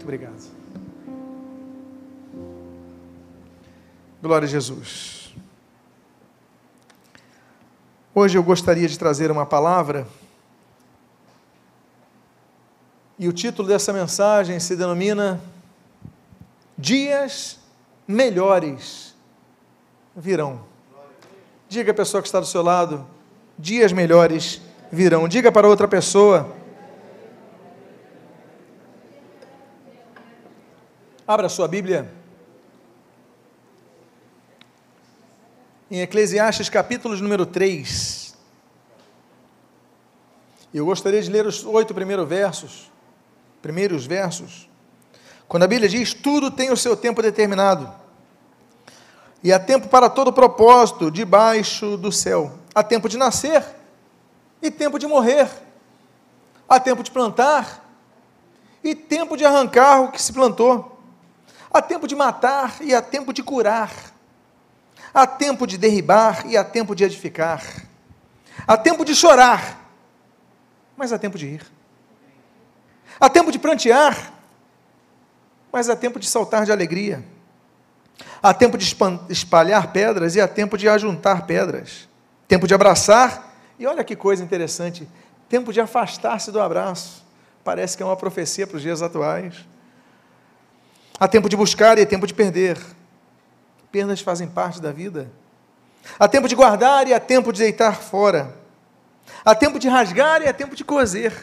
Muito obrigado. Glória a Jesus. Hoje eu gostaria de trazer uma palavra e o título dessa mensagem se denomina Dias Melhores Virão. Diga a pessoa que está do seu lado, dias melhores virão. Diga para outra pessoa. Abra sua Bíblia. Em Eclesiastes, capítulo número 3. Eu gostaria de ler os oito primeiros versos primeiros versos, quando a Bíblia diz: tudo tem o seu tempo determinado, e há tempo para todo propósito debaixo do céu. Há tempo de nascer e tempo de morrer, há tempo de plantar e tempo de arrancar o que se plantou, há tempo de matar e há tempo de curar, há tempo de derribar e há tempo de edificar, há tempo de chorar, mas há tempo de ir. Há tempo de prantear, mas há tempo de saltar de alegria. Há tempo de espalhar pedras e há tempo de ajuntar pedras. Tempo de abraçar, e olha que coisa interessante, tempo de afastar-se do abraço. Parece que é uma profecia para os dias atuais. Há tempo de buscar e há tempo de perder. Perdas fazem parte da vida. Há tempo de guardar e há tempo de deitar fora. Há tempo de rasgar e há tempo de coser.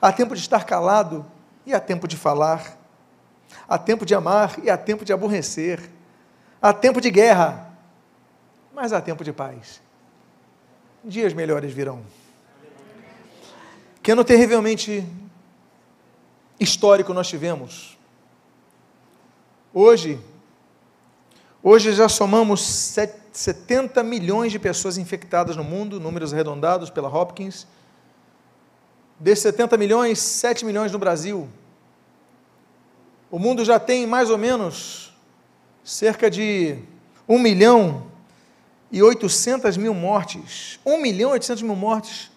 Há tempo de estar calado e há tempo de falar. Há tempo de amar e há tempo de aborrecer. Há tempo de guerra, mas há tempo de paz. Dias melhores virão. Que ano terrivelmente histórico nós tivemos. Hoje, hoje já somamos 70 milhões de pessoas infectadas no mundo, números arredondados pela Hopkins Desses 70 milhões, 7 milhões no Brasil. O mundo já tem mais ou menos cerca de 1 milhão e 800 mil mortes. 1 milhão e 800 mil mortes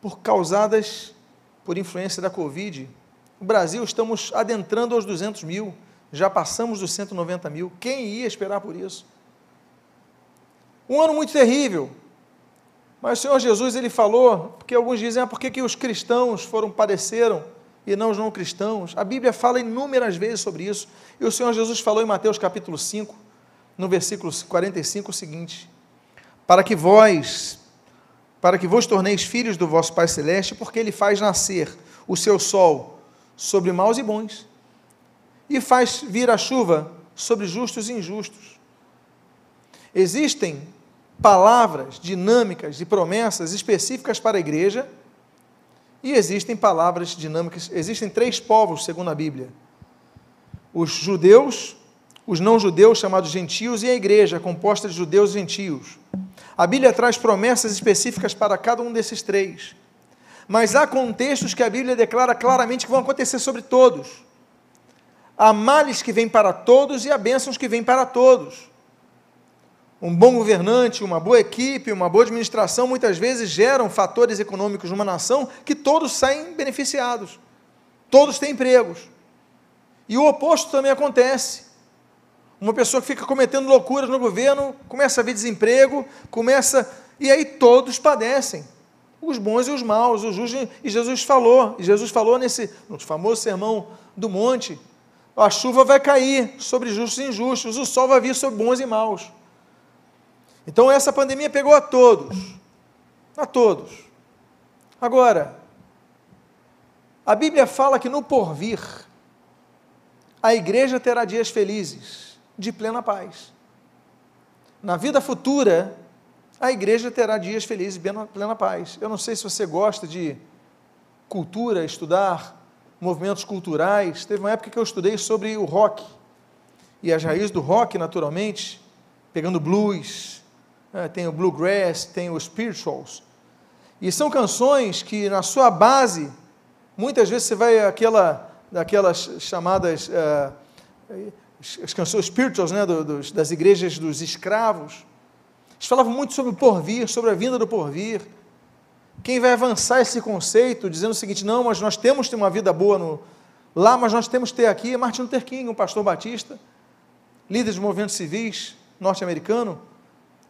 por causadas por influência da Covid. No Brasil, estamos adentrando aos 200 mil. Já passamos dos 190 mil. Quem ia esperar por isso? Um ano muito terrível. Mas o Senhor Jesus ele falou, porque alguns dizem, ah, por que, que os cristãos foram padeceram e não os não cristãos? A Bíblia fala inúmeras vezes sobre isso. E o Senhor Jesus falou em Mateus capítulo 5, no versículo 45, o seguinte: Para que vós, para que vos torneis filhos do vosso Pai Celeste, porque Ele faz nascer o seu sol sobre maus e bons, e faz vir a chuva sobre justos e injustos. Existem palavras dinâmicas e promessas específicas para a igreja, e existem palavras dinâmicas, existem três povos, segundo a Bíblia: os judeus, os não-judeus, chamados gentios, e a igreja, composta de judeus e gentios. A Bíblia traz promessas específicas para cada um desses três. Mas há contextos que a Bíblia declara claramente que vão acontecer sobre todos. Há males que vêm para todos e há bênçãos que vêm para todos. Um bom governante, uma boa equipe, uma boa administração, muitas vezes geram fatores econômicos numa nação que todos saem beneficiados. Todos têm empregos. E o oposto também acontece. Uma pessoa que fica cometendo loucuras no governo, começa a ver desemprego, começa. E aí todos padecem. Os bons e os maus, os justos. E Jesus falou, e Jesus falou nesse no famoso sermão do monte: a chuva vai cair sobre justos e injustos, o sol vai vir sobre bons e maus. Então essa pandemia pegou a todos. A todos. Agora, a Bíblia fala que no porvir a igreja terá dias felizes, de plena paz. Na vida futura, a igreja terá dias felizes, de plena paz. Eu não sei se você gosta de cultura, estudar movimentos culturais. Teve uma época que eu estudei sobre o rock e as raízes do rock, naturalmente, pegando blues, é, tem o bluegrass, tem os spirituals. E são canções que, na sua base, muitas vezes você vai aquela, daquelas chamadas uh, as canções spirituals, né, dos, das igrejas dos escravos. Eles falavam muito sobre o porvir, sobre a vinda do porvir. Quem vai avançar esse conceito, dizendo o seguinte: não, mas nós temos uma vida boa no, lá, mas nós temos que ter aqui Martin Luther King, um pastor batista, líder de movimentos civis norte-americano.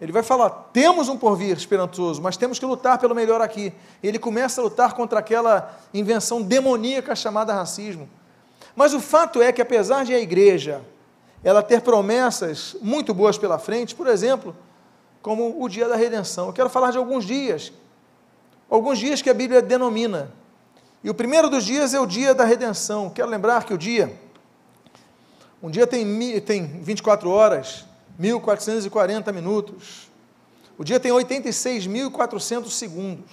Ele vai falar: temos um porvir esperançoso, mas temos que lutar pelo melhor aqui. Ele começa a lutar contra aquela invenção demoníaca chamada racismo. Mas o fato é que, apesar de a igreja ela ter promessas muito boas pela frente, por exemplo, como o dia da redenção. Eu quero falar de alguns dias, alguns dias que a Bíblia denomina. E o primeiro dos dias é o dia da redenção. Quero lembrar que o dia, um dia tem, tem 24 horas, 1440 minutos. O dia tem 86.400 segundos.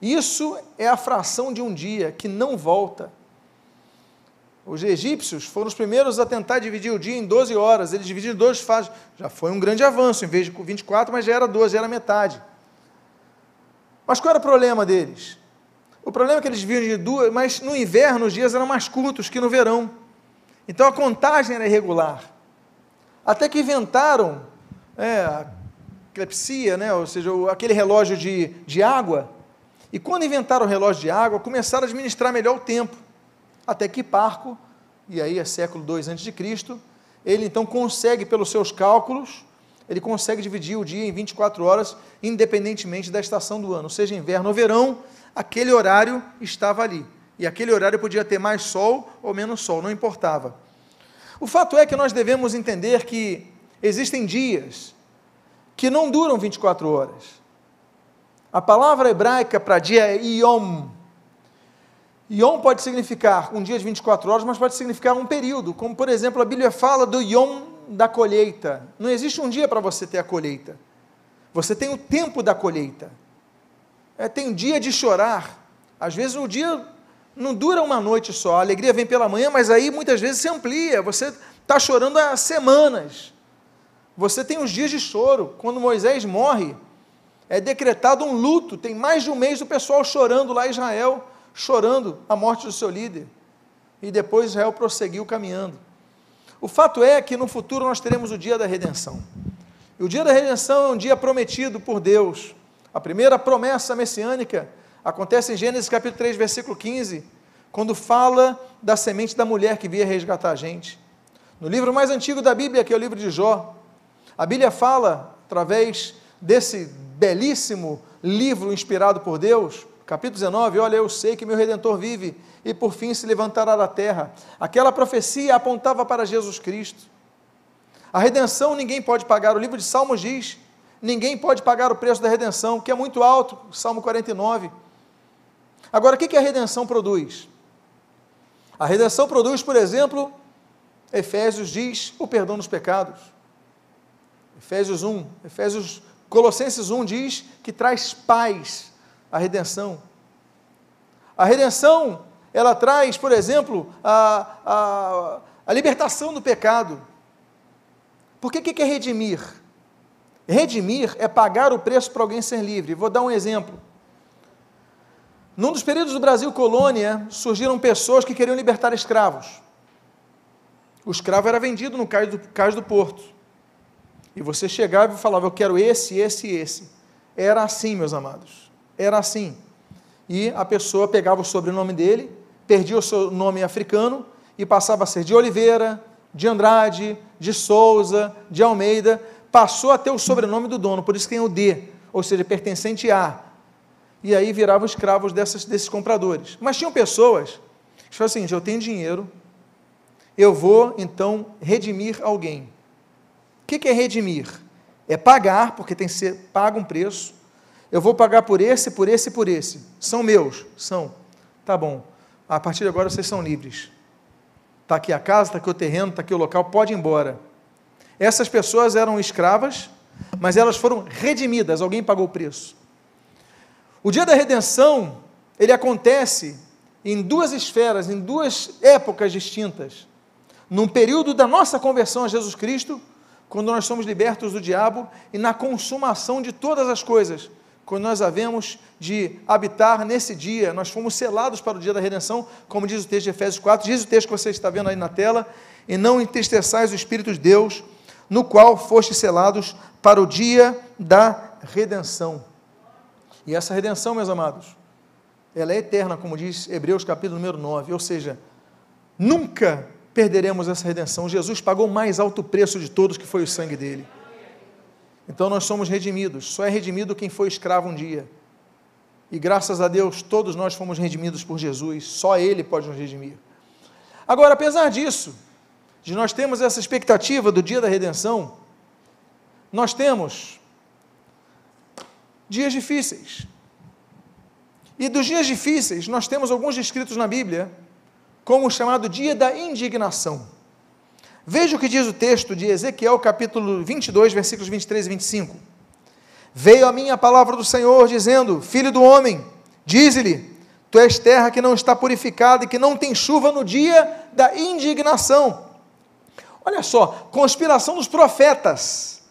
Isso é a fração de um dia que não volta. Os egípcios foram os primeiros a tentar dividir o dia em 12 horas. Eles dividiram em duas fases. Já foi um grande avanço, em vez de 24, mas já era 12, já era metade. Mas qual era o problema deles? O problema é que eles dividiam de duas, mas no inverno os dias eram mais curtos que no verão. Então a contagem era irregular. Até que inventaram é, a clepsia, né, ou seja, aquele relógio de, de água. E quando inventaram o relógio de água, começaram a administrar melhor o tempo até que Parco, e aí é século II a.C., ele então consegue, pelos seus cálculos, ele consegue dividir o dia em 24 horas, independentemente da estação do ano, seja inverno ou verão, aquele horário estava ali. E aquele horário podia ter mais sol ou menos sol, não importava. O fato é que nós devemos entender que existem dias que não duram 24 horas. A palavra hebraica para dia é yom, Yom pode significar um dia de 24 horas, mas pode significar um período, como por exemplo a Bíblia fala do Yom da colheita. Não existe um dia para você ter a colheita. Você tem o tempo da colheita. É, tem um dia de chorar. Às vezes o dia não dura uma noite só, a alegria vem pela manhã, mas aí muitas vezes se amplia. Você está chorando há semanas. Você tem os dias de choro. Quando Moisés morre, é decretado um luto. Tem mais de um mês o pessoal chorando lá em Israel chorando a morte do seu líder. E depois Israel prosseguiu caminhando. O fato é que no futuro nós teremos o dia da redenção. E o dia da redenção é um dia prometido por Deus. A primeira promessa messiânica acontece em Gênesis capítulo 3, versículo 15, quando fala da semente da mulher que via resgatar a gente. No livro mais antigo da Bíblia, que é o livro de Jó, a Bíblia fala, através desse belíssimo livro inspirado por Deus, Capítulo 19, olha, eu sei que meu redentor vive e por fim se levantará da terra. Aquela profecia apontava para Jesus Cristo. A redenção ninguém pode pagar. O livro de Salmos diz: ninguém pode pagar o preço da redenção, que é muito alto, Salmo 49. Agora, o que a redenção produz? A redenção produz, por exemplo, Efésios diz o perdão dos pecados. Efésios 1, Efésios, Colossenses 1 diz que traz paz a redenção. A redenção, ela traz, por exemplo, a, a, a libertação do pecado. Por que, que é redimir? Redimir é pagar o preço para alguém ser livre. Vou dar um exemplo. Num dos períodos do Brasil colônia, surgiram pessoas que queriam libertar escravos. O escravo era vendido no cais do, cais do porto. E você chegava e falava, eu quero esse, esse e esse. Era assim, meus amados era assim. E a pessoa pegava o sobrenome dele, perdia o seu nome africano e passava a ser de Oliveira, de Andrade, de Souza, de Almeida, passou a ter o sobrenome do dono, por isso tem o D, ou seja, pertencente a. E aí viravam escravos dessas, desses compradores. Mas tinham pessoas que falavam assim: eu tenho dinheiro, eu vou então redimir alguém. O que é redimir? É pagar, porque tem que ser pago um preço, eu vou pagar por esse, por esse e por esse. São meus? São. Tá bom. A partir de agora vocês são livres. Está aqui a casa, está aqui o terreno, está aqui o local, pode ir embora. Essas pessoas eram escravas, mas elas foram redimidas, alguém pagou o preço. O dia da redenção, ele acontece em duas esferas, em duas épocas distintas. Num período da nossa conversão a Jesus Cristo, quando nós somos libertos do diabo, e na consumação de todas as coisas, quando nós havemos de habitar nesse dia, nós fomos selados para o dia da redenção, como diz o texto de Efésios 4, diz o texto que você está vendo aí na tela, e não entristeçais o Espírito de Deus, no qual fostes selados para o dia da redenção. E essa redenção, meus amados, ela é eterna, como diz Hebreus capítulo número 9, ou seja, Nunca perderemos essa redenção. Jesus pagou o mais alto preço de todos, que foi o sangue dele. Então nós somos redimidos. Só é redimido quem foi escravo um dia. E graças a Deus, todos nós fomos redimidos por Jesus. Só Ele pode nos redimir. Agora, apesar disso, de nós termos essa expectativa do dia da redenção, nós temos dias difíceis. E dos dias difíceis, nós temos alguns descritos na Bíblia como o chamado dia da indignação. Veja o que diz o texto de Ezequiel, capítulo 22, versículos 23 e 25. Veio a mim a palavra do Senhor, dizendo: Filho do homem, dize-lhe: Tu és terra que não está purificada e que não tem chuva no dia da indignação. Olha só, conspiração dos profetas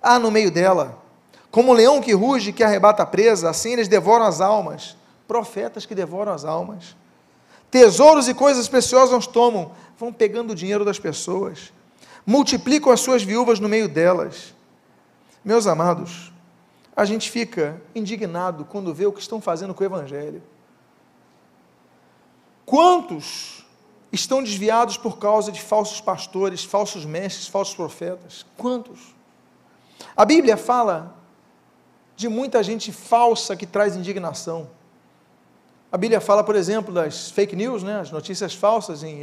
há no meio dela. Como um leão que ruge, que arrebata a presa, assim eles devoram as almas. Profetas que devoram as almas. Tesouros e coisas preciosas tomam, vão pegando o dinheiro das pessoas, multiplicam as suas viúvas no meio delas. Meus amados, a gente fica indignado quando vê o que estão fazendo com o Evangelho. Quantos estão desviados por causa de falsos pastores, falsos mestres, falsos profetas? Quantos? A Bíblia fala de muita gente falsa que traz indignação. A Bíblia fala, por exemplo, das fake news, né, as notícias falsas, em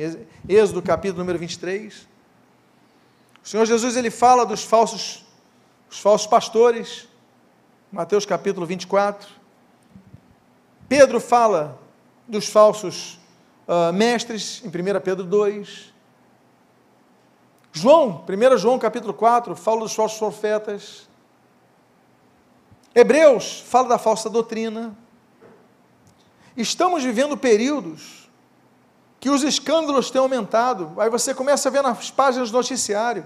Êxodo capítulo número 23. O Senhor Jesus ele fala dos falsos, os falsos pastores, Mateus capítulo 24. Pedro fala dos falsos uh, mestres, em 1 Pedro 2. João, 1 João capítulo 4, fala dos falsos profetas. Hebreus fala da falsa doutrina. Estamos vivendo períodos que os escândalos têm aumentado. Aí você começa a ver nas páginas do noticiário.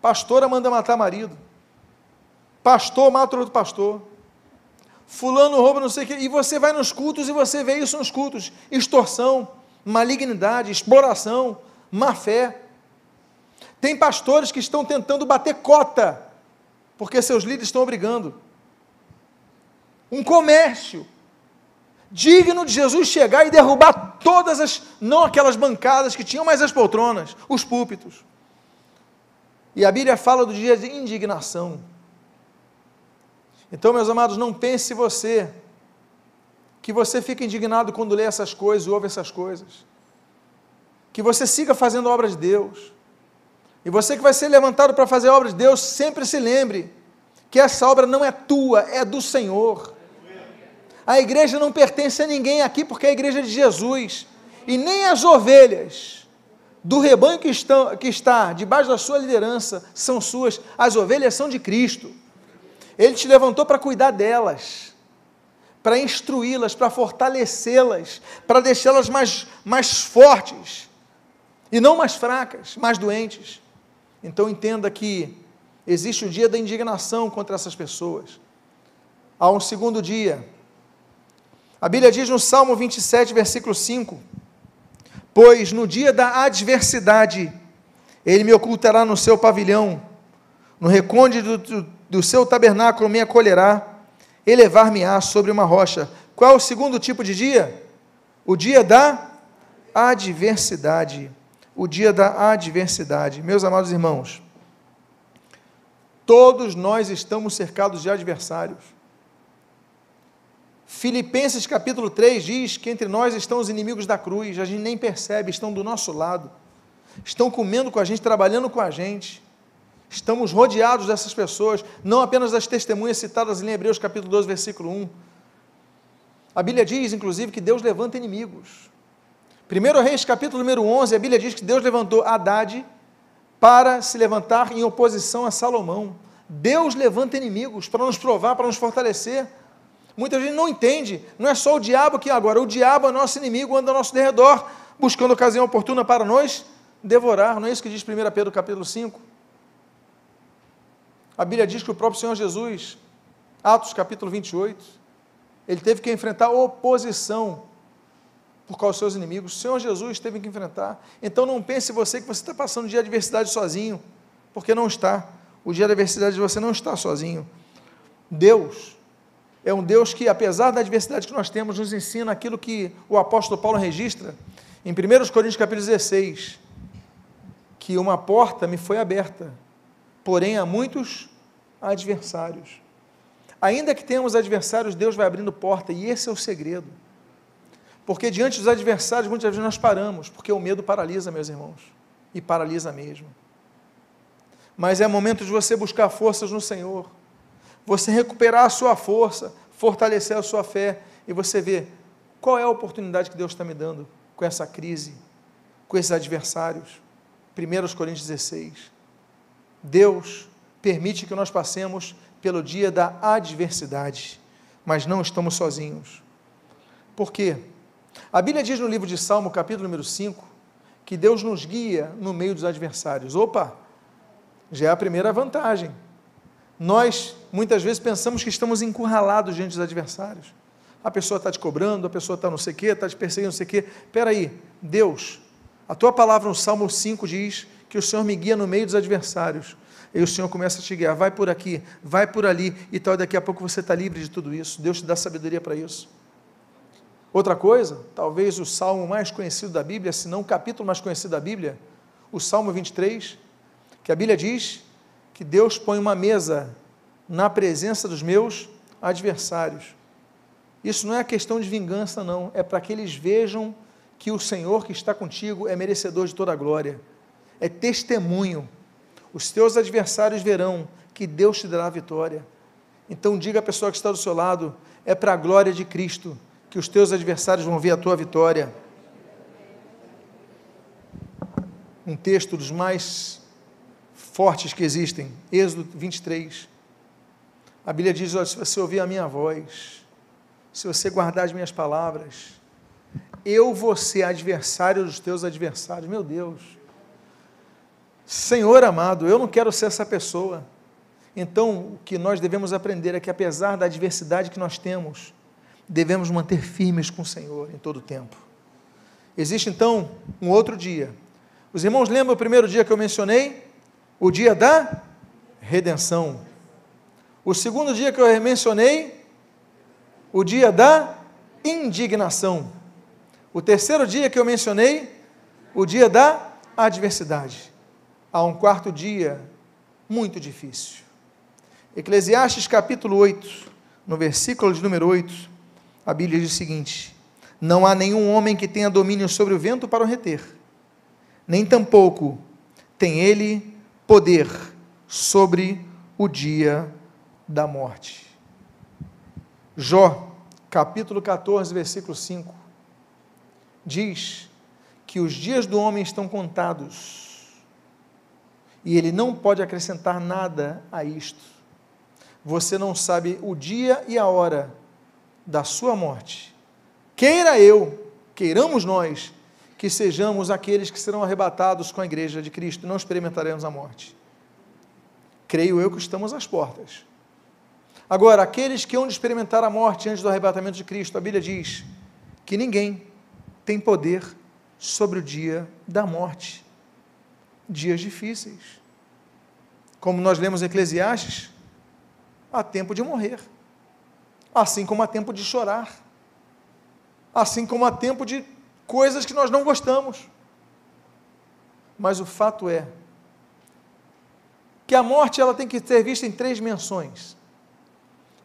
Pastora manda matar marido. Pastor mata outro pastor. Fulano rouba não sei o quê. E você vai nos cultos e você vê isso nos cultos. Extorsão, malignidade, exploração, má fé. Tem pastores que estão tentando bater cota, porque seus líderes estão obrigando. Um comércio digno de Jesus chegar e derrubar todas as, não aquelas bancadas que tinham, mas as poltronas, os púlpitos. E a Bíblia fala do dia de indignação. Então, meus amados, não pense você que você fica indignado quando lê essas coisas, ouve essas coisas. Que você siga fazendo a obra de Deus. E você que vai ser levantado para fazer a obra de Deus, sempre se lembre que essa obra não é tua, é do Senhor. A igreja não pertence a ninguém aqui porque é a igreja de Jesus. E nem as ovelhas do rebanho que, estão, que está debaixo da sua liderança são suas, as ovelhas são de Cristo. Ele te levantou para cuidar delas, para instruí-las, para fortalecê-las, para deixá-las mais, mais fortes e não mais fracas, mais doentes. Então entenda que existe o dia da indignação contra essas pessoas. Há um segundo dia, a Bíblia diz no Salmo 27, versículo 5: Pois no dia da adversidade, ele me ocultará no seu pavilhão, no recôndito do, do, seu tabernáculo me acolherá, elevar-me-á sobre uma rocha. Qual é o segundo tipo de dia? O dia da adversidade. O dia da adversidade. Meus amados irmãos, todos nós estamos cercados de adversários. Filipenses capítulo 3 diz que entre nós estão os inimigos da cruz, a gente nem percebe, estão do nosso lado, estão comendo com a gente, trabalhando com a gente. Estamos rodeados dessas pessoas, não apenas das testemunhas citadas em Hebreus capítulo 12, versículo 1. A Bíblia diz, inclusive, que Deus levanta inimigos. 1 Reis capítulo número 11, a Bíblia diz que Deus levantou Haddad para se levantar em oposição a Salomão. Deus levanta inimigos para nos provar, para nos fortalecer. Muita gente não entende. Não é só o diabo que agora, o diabo é nosso inimigo, anda ao nosso derredor, buscando ocasião oportuna para nós devorar. Não é isso que diz 1 Pedro capítulo 5? A Bíblia diz que o próprio Senhor Jesus, Atos capítulo 28, ele teve que enfrentar oposição por causa dos seus inimigos. O Senhor Jesus teve que enfrentar. Então não pense você que você está passando o dia de adversidade sozinho, porque não está. O dia da adversidade você não está sozinho. Deus é um Deus que, apesar da adversidade que nós temos, nos ensina aquilo que o apóstolo Paulo registra em 1 Coríntios capítulo 16, que uma porta me foi aberta, porém há muitos adversários. Ainda que tenhamos adversários, Deus vai abrindo porta, e esse é o segredo. Porque diante dos adversários, muitas vezes nós paramos, porque o medo paralisa, meus irmãos, e paralisa mesmo. Mas é momento de você buscar forças no Senhor, você recuperar a sua força, fortalecer a sua fé, e você ver qual é a oportunidade que Deus está me dando com essa crise, com esses adversários. 1 Coríntios 16. Deus permite que nós passemos pelo dia da adversidade, mas não estamos sozinhos. Por quê? A Bíblia diz no livro de Salmo, capítulo número 5, que Deus nos guia no meio dos adversários. Opa! Já é a primeira vantagem. Nós, muitas vezes, pensamos que estamos encurralados diante dos adversários. A pessoa está te cobrando, a pessoa está não sei o quê, está te perseguindo, não sei o quê. Espera aí, Deus, a tua palavra no Salmo 5 diz que o Senhor me guia no meio dos adversários. E o Senhor começa a te guiar, vai por aqui, vai por ali, e tal, daqui a pouco você está livre de tudo isso. Deus te dá sabedoria para isso. Outra coisa, talvez o salmo mais conhecido da Bíblia, se não o capítulo mais conhecido da Bíblia, o Salmo 23, que a Bíblia diz que Deus põe uma mesa na presença dos meus adversários. Isso não é questão de vingança, não, é para que eles vejam que o Senhor que está contigo é merecedor de toda a glória. É testemunho os teus adversários verão que Deus te dará a vitória. Então diga à pessoa que está do seu lado: é para a glória de Cristo que os teus adversários vão ver a tua vitória. Um texto dos mais fortes que existem, Êxodo 23. A Bíblia diz: olha, se você ouvir a minha voz, se você guardar as minhas palavras, eu vou ser adversário dos teus adversários. Meu Deus. Senhor amado, eu não quero ser essa pessoa. Então, o que nós devemos aprender é que, apesar da adversidade que nós temos, devemos manter firmes com o Senhor em todo o tempo. Existe então um outro dia. Os irmãos lembram o primeiro dia que eu mencionei? O dia da redenção. O segundo dia que eu mencionei? O dia da indignação. O terceiro dia que eu mencionei? O dia da adversidade a um quarto dia muito difícil. Eclesiastes capítulo 8, no versículo de número 8, a Bíblia diz o seguinte: Não há nenhum homem que tenha domínio sobre o vento para o reter, nem tampouco tem ele poder sobre o dia da morte. Jó, capítulo 14, versículo 5, diz que os dias do homem estão contados e ele não pode acrescentar nada a isto. Você não sabe o dia e a hora da sua morte. Queira eu, queiramos nós, que sejamos aqueles que serão arrebatados com a igreja de Cristo, não experimentaremos a morte. Creio eu que estamos às portas. Agora, aqueles que hão de experimentar a morte antes do arrebatamento de Cristo, a Bíblia diz que ninguém tem poder sobre o dia da morte dias difíceis. Como nós lemos em Eclesiastes, há tempo de morrer, assim como há tempo de chorar, assim como há tempo de coisas que nós não gostamos. Mas o fato é que a morte ela tem que ser vista em três dimensões.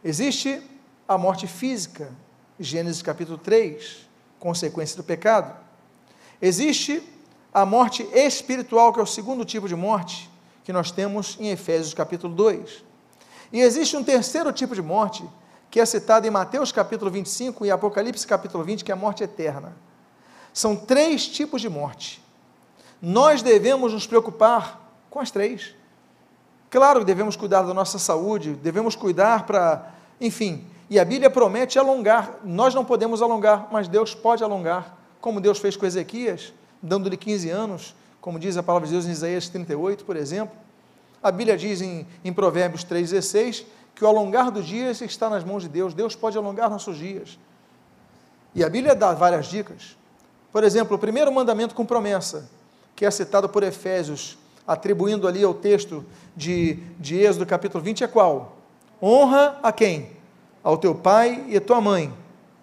Existe a morte física, Gênesis capítulo 3, consequência do pecado. Existe a morte espiritual, que é o segundo tipo de morte que nós temos em Efésios capítulo 2. E existe um terceiro tipo de morte, que é citado em Mateus capítulo 25 e Apocalipse capítulo 20, que é a morte eterna. São três tipos de morte. Nós devemos nos preocupar com as três. Claro devemos cuidar da nossa saúde, devemos cuidar para, enfim, e a Bíblia promete alongar. Nós não podemos alongar, mas Deus pode alongar, como Deus fez com Ezequias dando-lhe 15 anos, como diz a palavra de Deus em Isaías 38, por exemplo. A Bíblia diz em, em Provérbios 3,16 que o alongar dos dias está nas mãos de Deus. Deus pode alongar nossos dias. E a Bíblia dá várias dicas. Por exemplo, o primeiro mandamento com promessa, que é citado por Efésios, atribuindo ali ao texto de, de Êxodo capítulo 20, é qual? Honra a quem? Ao teu pai e a tua mãe,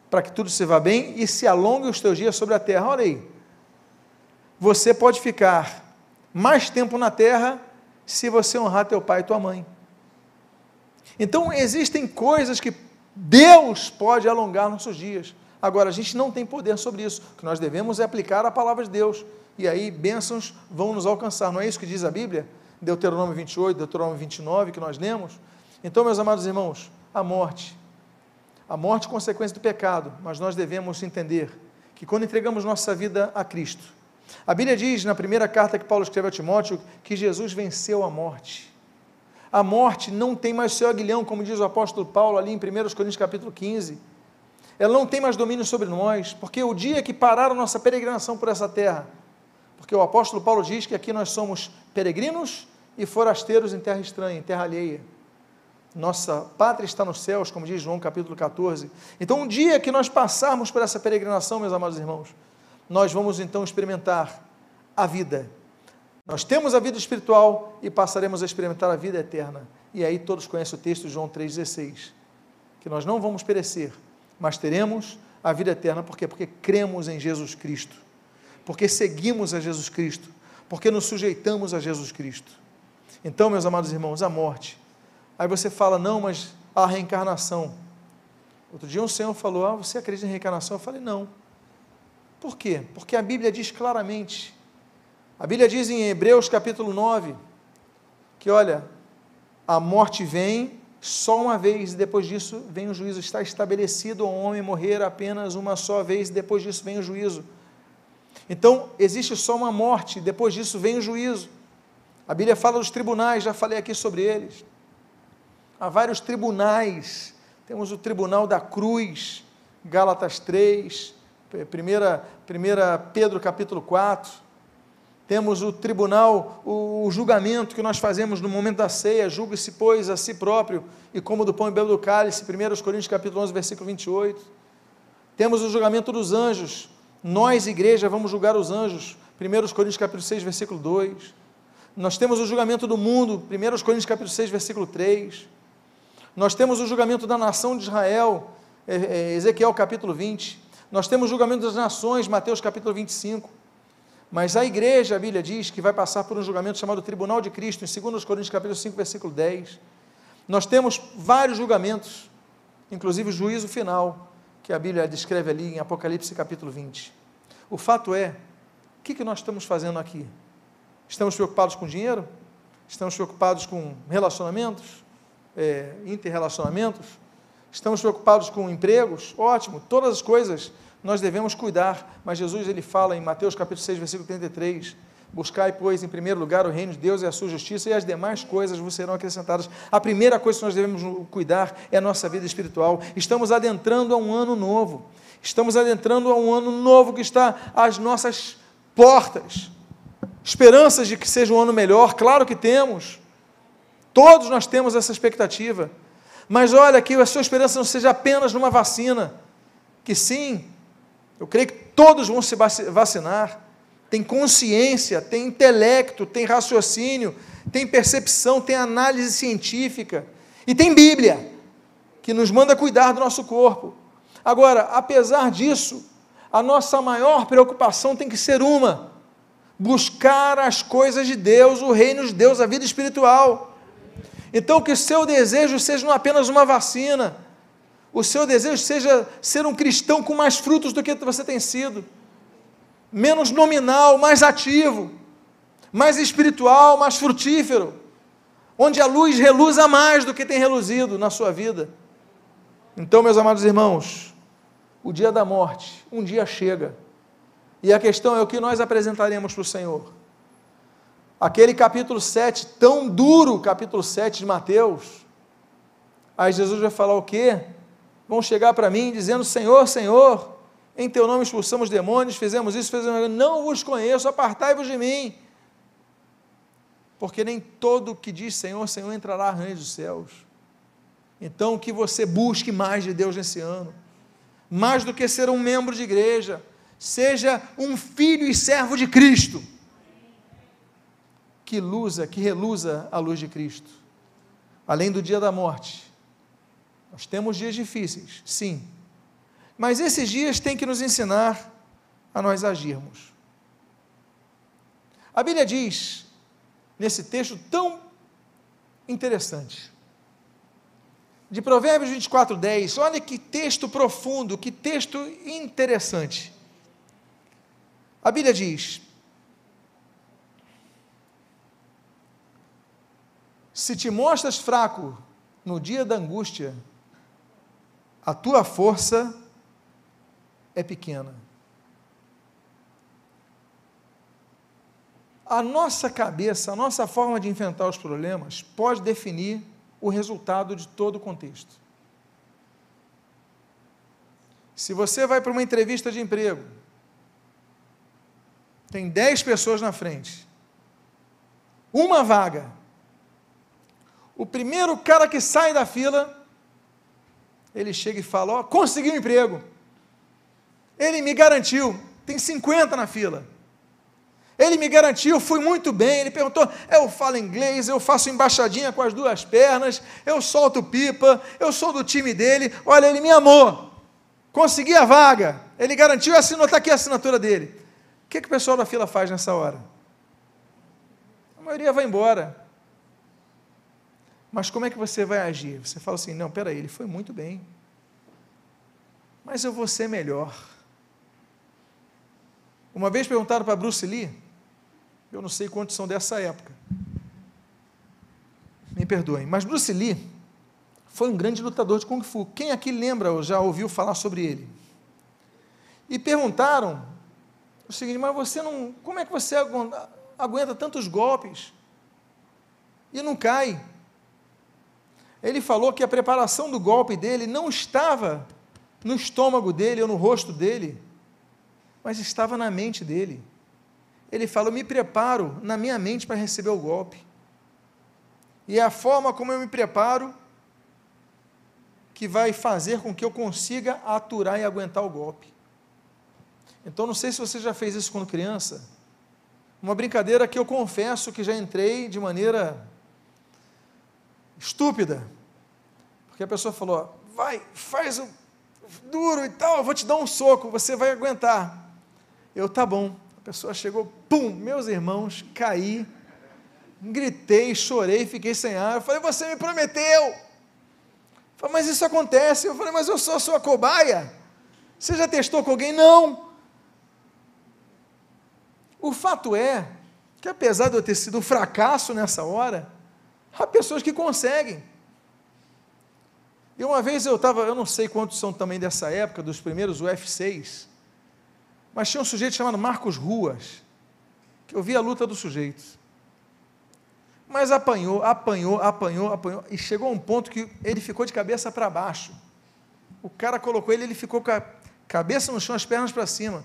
para que tudo se vá bem e se alongue os teus dias sobre a terra. Olha aí, você pode ficar mais tempo na terra se você honrar teu pai e tua mãe. Então, existem coisas que Deus pode alongar nossos dias. Agora, a gente não tem poder sobre isso. O que nós devemos é aplicar a palavra de Deus. E aí, bênçãos vão nos alcançar. Não é isso que diz a Bíblia? Deuteronômio 28, Deuteronômio 29, que nós lemos. Então, meus amados irmãos, a morte. A morte é consequência do pecado, mas nós devemos entender que quando entregamos nossa vida a Cristo, a Bíblia diz na primeira carta que Paulo escreveu a Timóteo que Jesus venceu a morte. A morte não tem mais seu aguilhão, como diz o apóstolo Paulo ali em 1 Coríntios capítulo 15. Ela não tem mais domínio sobre nós, porque o dia que parar a nossa peregrinação por essa terra, porque o apóstolo Paulo diz que aqui nós somos peregrinos e forasteiros em terra estranha, em terra alheia. Nossa pátria está nos céus, como diz João capítulo 14. Então, um dia que nós passarmos por essa peregrinação, meus amados irmãos, nós vamos então experimentar a vida. Nós temos a vida espiritual e passaremos a experimentar a vida eterna. E aí todos conhecem o texto de João 3,16, que nós não vamos perecer, mas teremos a vida eterna. Por quê? Porque cremos em Jesus Cristo, porque seguimos a Jesus Cristo, porque nos sujeitamos a Jesus Cristo. Então, meus amados irmãos, a morte Aí você fala, não, mas a reencarnação. Outro dia um senhor falou, ah, você acredita em reencarnação? Eu falei, não. Por quê? Porque a Bíblia diz claramente. A Bíblia diz em Hebreus capítulo 9, que olha, a morte vem só uma vez, e depois disso vem o juízo. Está estabelecido ao homem morrer apenas uma só vez, e depois disso vem o juízo. Então, existe só uma morte, depois disso vem o juízo. A Bíblia fala dos tribunais, já falei aqui sobre eles há vários tribunais. Temos o Tribunal da Cruz, Gálatas 3, 1 Pedro capítulo 4. Temos o tribunal, o, julgamento que nós fazemos no momento da ceia, julgue-se, pois, a si próprio, e como do pão e bebo do cálice, 1 Coríntios capítulo 11, versículo 28. Temos o julgamento dos anjos, nós, igreja, vamos julgar os anjos, 1 Coríntios capítulo 6, versículo 2. Nós temos o julgamento do mundo, 1 Coríntios capítulo 6, versículo 3. Nós temos o julgamento da nação de Israel, é, é, Ezequiel capítulo 20. Nós temos o julgamento das nações, Mateus capítulo 25. Mas a igreja, a Bíblia diz que vai passar por um julgamento chamado Tribunal de Cristo, em 2 Coríntios capítulo 5, versículo 10. Nós temos vários julgamentos, inclusive o juízo final, que a Bíblia descreve ali em Apocalipse capítulo 20. O fato é, o que, que nós estamos fazendo aqui? Estamos preocupados com dinheiro? Estamos preocupados com relacionamentos? é, interrelacionamentos, estamos preocupados com empregos, ótimo, todas as coisas nós devemos cuidar, mas Jesus ele fala em Mateus capítulo 6, versículo 33, buscai, pois, em primeiro lugar o reino de Deus e a sua justiça, e as demais coisas vos serão acrescentadas. A primeira coisa que nós devemos cuidar é a nossa vida espiritual. Estamos adentrando a um ano novo, estamos adentrando a um ano novo que está às nossas portas. Esperanças de que seja um ano melhor, claro que temos, Todos nós temos essa expectativa. Mas olha que a sua esperança não seja apenas numa vacina, que sim, eu creio que todos vão se vacinar. Tem consciência, tem intelecto, tem raciocínio, tem percepção, tem análise científica e tem Bíblia, que nos manda cuidar do nosso corpo. Agora, apesar disso, a nossa maior preocupação tem que ser uma: buscar as coisas de Deus, o reino de Deus, a vida espiritual. Então, que o seu desejo seja não apenas uma vacina, o seu desejo seja ser um cristão com mais frutos do que você tem sido, menos nominal, mais ativo, mais espiritual, mais frutífero, onde a luz reluza mais do que tem reluzido na sua vida. Então, meus amados irmãos, o dia da morte, um dia chega, e a questão é o que nós apresentaremos para o Senhor aquele capítulo 7, tão duro, capítulo 7 de Mateus. Aí Jesus vai falar o quê? Vão chegar para mim dizendo: Senhor, Senhor, em teu nome expulsamos demônios, fizemos isso, fizemos aquilo. Não vos conheço, apartai-vos de mim. Porque nem todo que diz Senhor, Senhor entrará no reino dos céus. Então, que você busque mais de Deus nesse ano, mais do que ser um membro de igreja, seja um filho e servo de Cristo que luza, que reluza a luz de Cristo. Além do dia da morte. Nós temos dias difíceis, sim. Mas esses dias têm que nos ensinar a nós agirmos. A Bíblia diz, nesse texto tão interessante, de Provérbios 24, 10, olha que texto profundo, que texto interessante. A Bíblia diz: Se te mostras fraco no dia da angústia, a tua força é pequena. A nossa cabeça, a nossa forma de enfrentar os problemas pode definir o resultado de todo o contexto. Se você vai para uma entrevista de emprego, tem 10 pessoas na frente, uma vaga, o primeiro cara que sai da fila, ele chega e fala: Ó, oh, consegui um emprego. Ele me garantiu, tem 50 na fila. Ele me garantiu, fui muito bem. Ele perguntou: eu falo inglês, eu faço embaixadinha com as duas pernas, eu solto pipa, eu sou do time dele. Olha, ele me amou. Consegui a vaga. Ele garantiu assinou, está aqui a assinatura dele. O que, que o pessoal da fila faz nessa hora? A maioria vai embora. Mas como é que você vai agir? Você fala assim: não, peraí, ele foi muito bem. Mas eu vou ser melhor. Uma vez perguntaram para Bruce Lee, eu não sei quantos são dessa época, me perdoem, mas Bruce Lee foi um grande lutador de Kung Fu. Quem aqui lembra ou já ouviu falar sobre ele? E perguntaram o seguinte: mas você não. Como é que você aguenta tantos golpes e não cai? Ele falou que a preparação do golpe dele não estava no estômago dele ou no rosto dele, mas estava na mente dele. Ele fala: Eu me preparo na minha mente para receber o golpe. E é a forma como eu me preparo que vai fazer com que eu consiga aturar e aguentar o golpe. Então, não sei se você já fez isso quando criança. Uma brincadeira que eu confesso que já entrei de maneira estúpida. Porque a pessoa falou: vai, faz o duro e tal, vou te dar um soco, você vai aguentar. Eu, tá bom. A pessoa chegou, pum, meus irmãos, caí, gritei, chorei, fiquei sem ar. Eu falei: você me prometeu. Eu falei, mas isso acontece. Eu falei, mas eu sou a sua cobaia. Você já testou com alguém? Não. O fato é que, apesar de eu ter sido um fracasso nessa hora, Há pessoas que conseguem. E uma vez eu estava, eu não sei quantos são também dessa época, dos primeiros UFC6, mas tinha um sujeito chamado Marcos Ruas, que eu vi a luta do sujeito. Mas apanhou, apanhou, apanhou, apanhou, e chegou a um ponto que ele ficou de cabeça para baixo. O cara colocou ele, ele ficou com a cabeça no chão, as pernas para cima.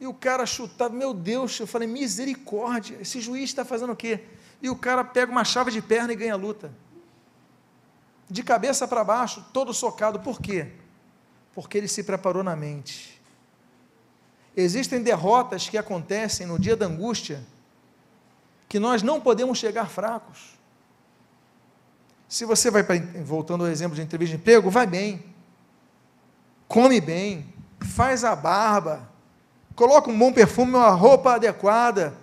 E o cara chutava, meu Deus, eu falei, misericórdia, esse juiz está fazendo o quê? E o cara pega uma chave de perna e ganha a luta. De cabeça para baixo, todo socado. Por quê? Porque ele se preparou na mente. Existem derrotas que acontecem no dia da angústia que nós não podemos chegar fracos. Se você vai, voltando ao exemplo de entrevista de emprego, vai bem, come bem, faz a barba, coloca um bom perfume, uma roupa adequada,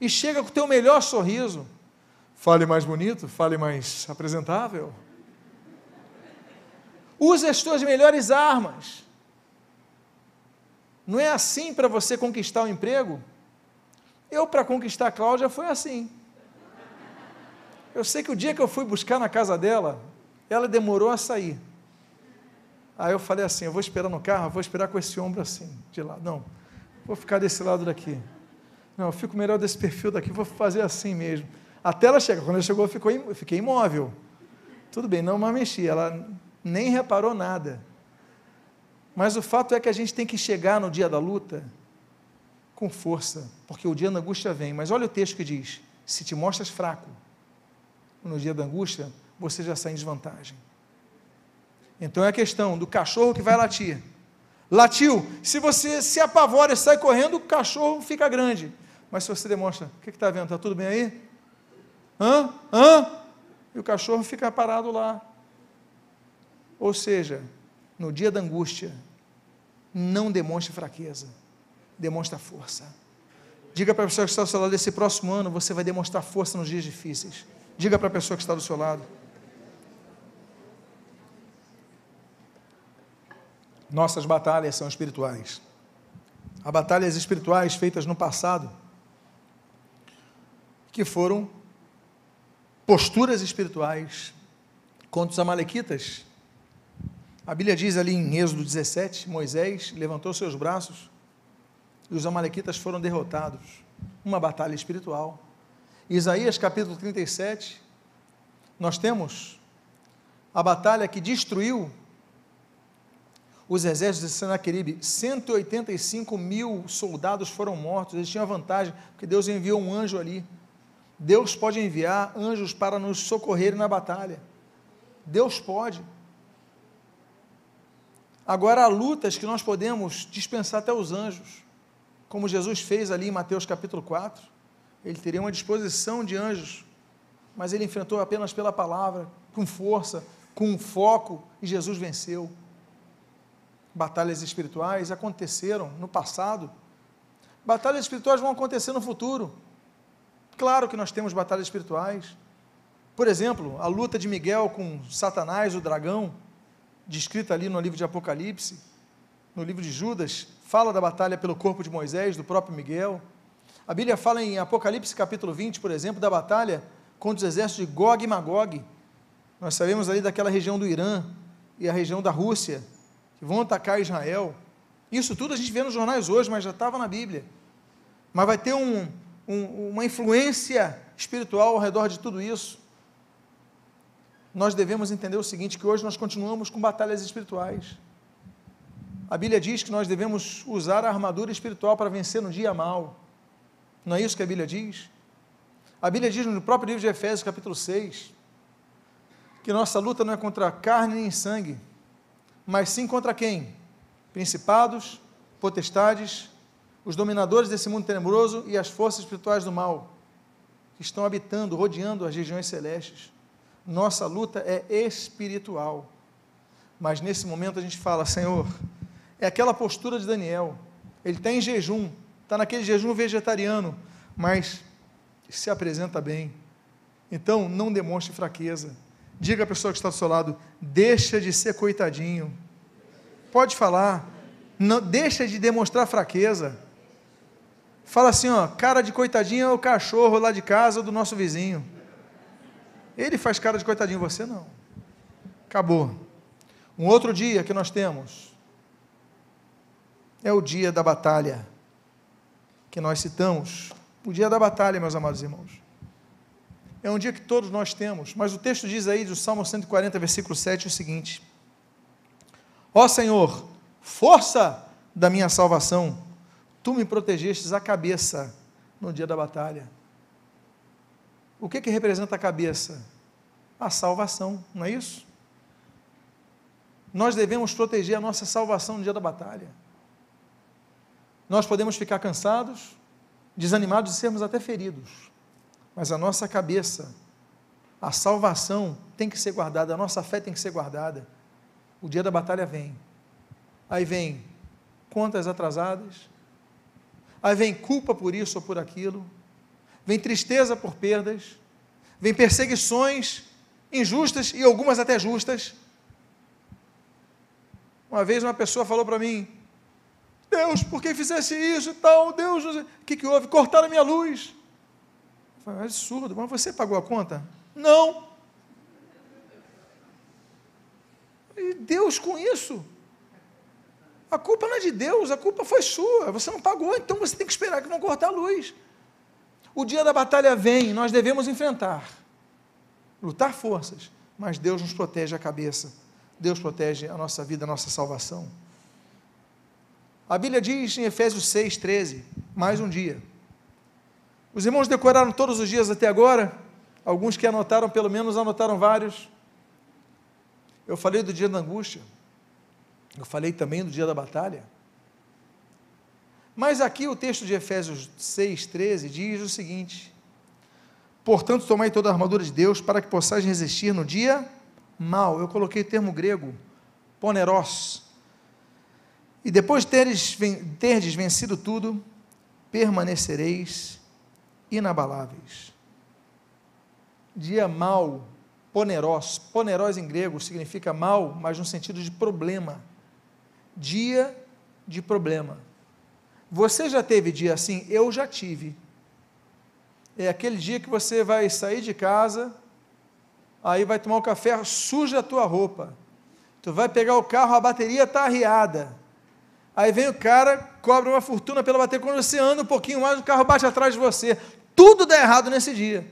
e chega com o teu melhor sorriso. Fale mais bonito, fale mais apresentável. Use as tuas melhores armas. Não é assim para você conquistar o um emprego? Eu, para conquistar a Cláudia, foi assim. Eu sei que o dia que eu fui buscar na casa dela, ela demorou a sair. Aí eu falei assim: eu vou esperar no carro, vou esperar com esse ombro assim, de lado. Não, vou ficar desse lado daqui. Não, eu fico melhor desse perfil daqui, vou fazer assim mesmo. Até ela chega. Quando ela chegou, eu fiquei imóvel. Tudo bem, não mais mexi. Ela nem reparou nada. Mas o fato é que a gente tem que chegar no dia da luta com força, porque o dia da angústia vem. Mas olha o texto que diz: se te mostras fraco no dia da angústia, você já sai em desvantagem. Então é a questão do cachorro que vai latir. Latiu, se você se apavora e sai correndo, o cachorro fica grande. Mas se você demonstra, o que está vendo? Está tudo bem aí? Hã? Hã? E o cachorro fica parado lá. Ou seja, no dia da angústia, não demonstre fraqueza, demonstre força. Diga para a pessoa que está do seu lado: esse próximo ano você vai demonstrar força nos dias difíceis. Diga para a pessoa que está do seu lado. Nossas batalhas são espirituais. Há batalhas espirituais feitas no passado que foram posturas espirituais contra os Amalequitas. A Bíblia diz ali em Êxodo 17: Moisés levantou seus braços e os Amalequitas foram derrotados. Uma batalha espiritual. Isaías capítulo 37, nós temos a batalha que destruiu os exércitos de Senaqueribe, 185 mil soldados foram mortos, eles tinham a vantagem, porque Deus enviou um anjo ali. Deus pode enviar anjos para nos socorrer na batalha. Deus pode. Agora há lutas que nós podemos dispensar até os anjos, como Jesus fez ali em Mateus capítulo 4. Ele teria uma disposição de anjos, mas ele enfrentou apenas pela palavra, com força, com foco, e Jesus venceu batalhas espirituais aconteceram no passado, batalhas espirituais vão acontecer no futuro. Claro que nós temos batalhas espirituais. Por exemplo, a luta de Miguel com Satanás, o dragão, descrita ali no livro de Apocalipse, no livro de Judas, fala da batalha pelo corpo de Moisés, do próprio Miguel. A Bíblia fala em Apocalipse capítulo 20, por exemplo, da batalha contra os exércitos de Gog e Magog. Nós sabemos ali daquela região do Irã e a região da Rússia, que vão atacar Israel. Isso tudo a gente vê nos jornais hoje, mas já estava na Bíblia. Mas vai ter um, um, uma influência espiritual ao redor de tudo isso. Nós devemos entender o seguinte: que hoje nós continuamos com batalhas espirituais. A Bíblia diz que nós devemos usar a armadura espiritual para vencer no dia mal. Não é isso que a Bíblia diz? A Bíblia diz no próprio livro de Efésios, capítulo 6, que nossa luta não é contra carne nem sangue, mas sim contra quem? Principados, potestades, os dominadores desse mundo tenebroso e as forças espirituais do mal, que estão habitando, rodeando as regiões celestes. Nossa luta é espiritual. Mas nesse momento a gente fala, Senhor, é aquela postura de Daniel. Ele está em jejum, está naquele jejum vegetariano, mas se apresenta bem. Então, não demonstre fraqueza. Diga à pessoa que está do seu lado: deixa de ser coitadinho. Pode falar. Não, deixa de demonstrar fraqueza. Fala assim, ó, cara de coitadinho é o cachorro lá de casa do nosso vizinho. Ele faz cara de coitadinho, você não. Acabou. Um outro dia que nós temos é o dia da batalha que nós citamos. O dia da batalha, meus amados irmãos. É um dia que todos nós temos, mas o texto diz aí do Salmo 140, versículo 7, o seguinte: Ó Senhor, força da minha salvação, tu me protegestes a cabeça no dia da batalha. O que, que representa a cabeça? A salvação, não é isso? Nós devemos proteger a nossa salvação no dia da batalha. Nós podemos ficar cansados, desanimados e sermos até feridos mas a nossa cabeça, a salvação tem que ser guardada, a nossa fé tem que ser guardada. O dia da batalha vem. Aí vem contas atrasadas, aí vem culpa por isso ou por aquilo, vem tristeza por perdas, vem perseguições injustas e algumas até justas. Uma vez uma pessoa falou para mim: Deus, por que fizesse isso e tal? Deus, o que, que houve? Cortaram a minha luz. Falei, absurdo, mas você pagou a conta? Não. E Deus com isso? A culpa não é de Deus, a culpa foi sua. Você não pagou, então você tem que esperar que vão cortar a luz. O dia da batalha vem, nós devemos enfrentar, lutar forças, mas Deus nos protege a cabeça, Deus protege a nossa vida, a nossa salvação. A Bíblia diz em Efésios 6, 13: mais um dia. Os irmãos decoraram todos os dias até agora? Alguns que anotaram, pelo menos anotaram vários. Eu falei do dia da angústia. Eu falei também do dia da batalha. Mas aqui o texto de Efésios 6,13 diz o seguinte: Portanto, tomai toda a armadura de Deus para que possais resistir no dia mal. Eu coloquei o termo grego, poneros. E depois de teres, vencido tudo, permanecereis inabaláveis. Dia mau, poneros, poneros em grego significa mal, mas no sentido de problema. Dia de problema. Você já teve dia assim? Eu já tive. É aquele dia que você vai sair de casa, aí vai tomar um café, suja a tua roupa. Tu vai pegar o carro, a bateria está arriada. Aí vem o cara, cobra uma fortuna pela bateria. Quando você anda um pouquinho mais, o carro bate atrás de você. Tudo dá errado nesse dia.